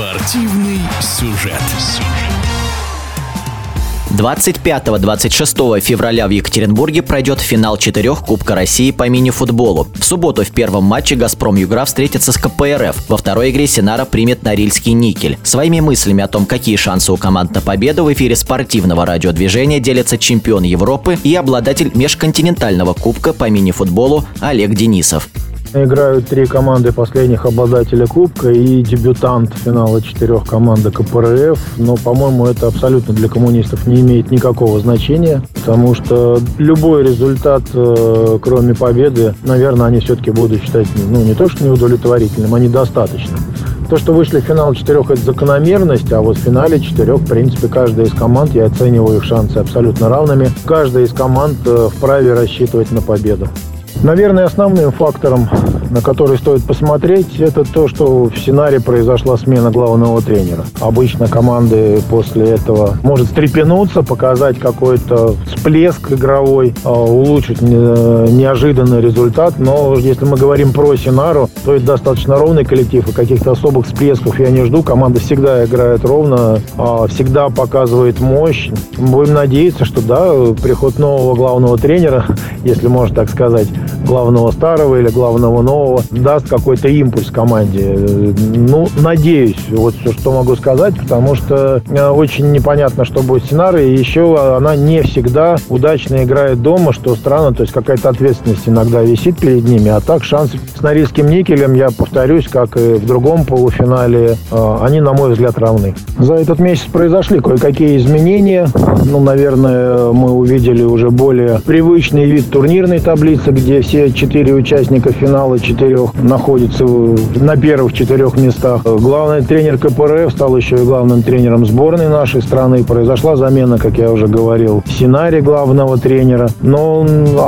Спортивный сюжет. 25-26 февраля в Екатеринбурге пройдет финал четырех Кубка России по мини-футболу. В субботу в первом матче «Газпром Югра» встретится с КПРФ. Во второй игре «Синара» примет Норильский «Никель». Своими мыслями о том, какие шансы у команд на победу в эфире спортивного радиодвижения делятся чемпион Европы и обладатель межконтинентального Кубка по мини-футболу Олег Денисов. Играют три команды последних обладателя Кубка и дебютант финала четырех команды КПРФ. Но, по-моему, это абсолютно для коммунистов не имеет никакого значения, потому что любой результат, э, кроме победы, наверное, они все-таки будут считать, ну, не то что неудовлетворительным, а недостаточным. То, что вышли в финал четырех, это закономерность, а вот в финале четырех, в принципе, каждая из команд, я оцениваю их шансы абсолютно равными. Каждая из команд э, вправе рассчитывать на победу. Наверное, основным фактором, на который стоит посмотреть, это то, что в сценарии произошла смена главного тренера. Обычно команды после этого может встрепенуться, показать какой-то всплеск игровой, а, улучшить неожиданный результат. Но если мы говорим про Синару, то это достаточно ровный коллектив, и каких-то особых всплесков я не жду. Команда всегда играет ровно, а, всегда показывает мощь. Будем надеяться, что да, приход нового главного тренера, если можно так сказать, главного старого или главного нового даст какой-то импульс команде. Ну, надеюсь, вот все, что могу сказать, потому что э, очень непонятно, что будет сценарий, и еще она не всегда удачно играет дома, что странно, то есть какая-то ответственность иногда висит перед ними, а так шанс с Норильским никелем, я повторюсь, как и в другом полуфинале, э, они, на мой взгляд, равны. За этот месяц произошли кое-какие изменения, ну, наверное, мы увидели уже более привычный вид турнирной таблицы, где все четыре участника финала четырех находятся на первых четырех местах. Главный тренер КПРФ стал еще и главным тренером сборной нашей страны. Произошла замена, как я уже говорил, Синари главного тренера. Но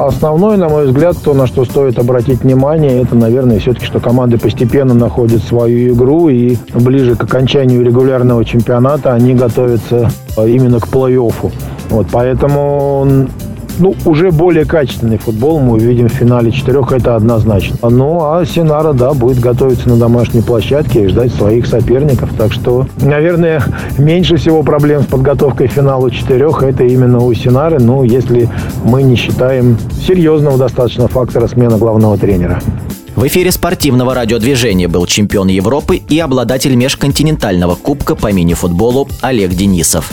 основной, на мой взгляд, то, на что стоит обратить внимание, это, наверное, все-таки, что команды постепенно находят свою игру и ближе к окончанию регулярного чемпионата они готовятся именно к плей-оффу. Вот, поэтому ну, уже более качественный футбол мы увидим в финале четырех, это однозначно. Ну, а Синара, да, будет готовиться на домашней площадке и ждать своих соперников. Так что, наверное, меньше всего проблем с подготовкой к финалу четырех это именно у Синары, ну, если мы не считаем серьезного достаточно фактора смена главного тренера. В эфире спортивного радиодвижения был чемпион Европы и обладатель межконтинентального кубка по мини-футболу Олег Денисов.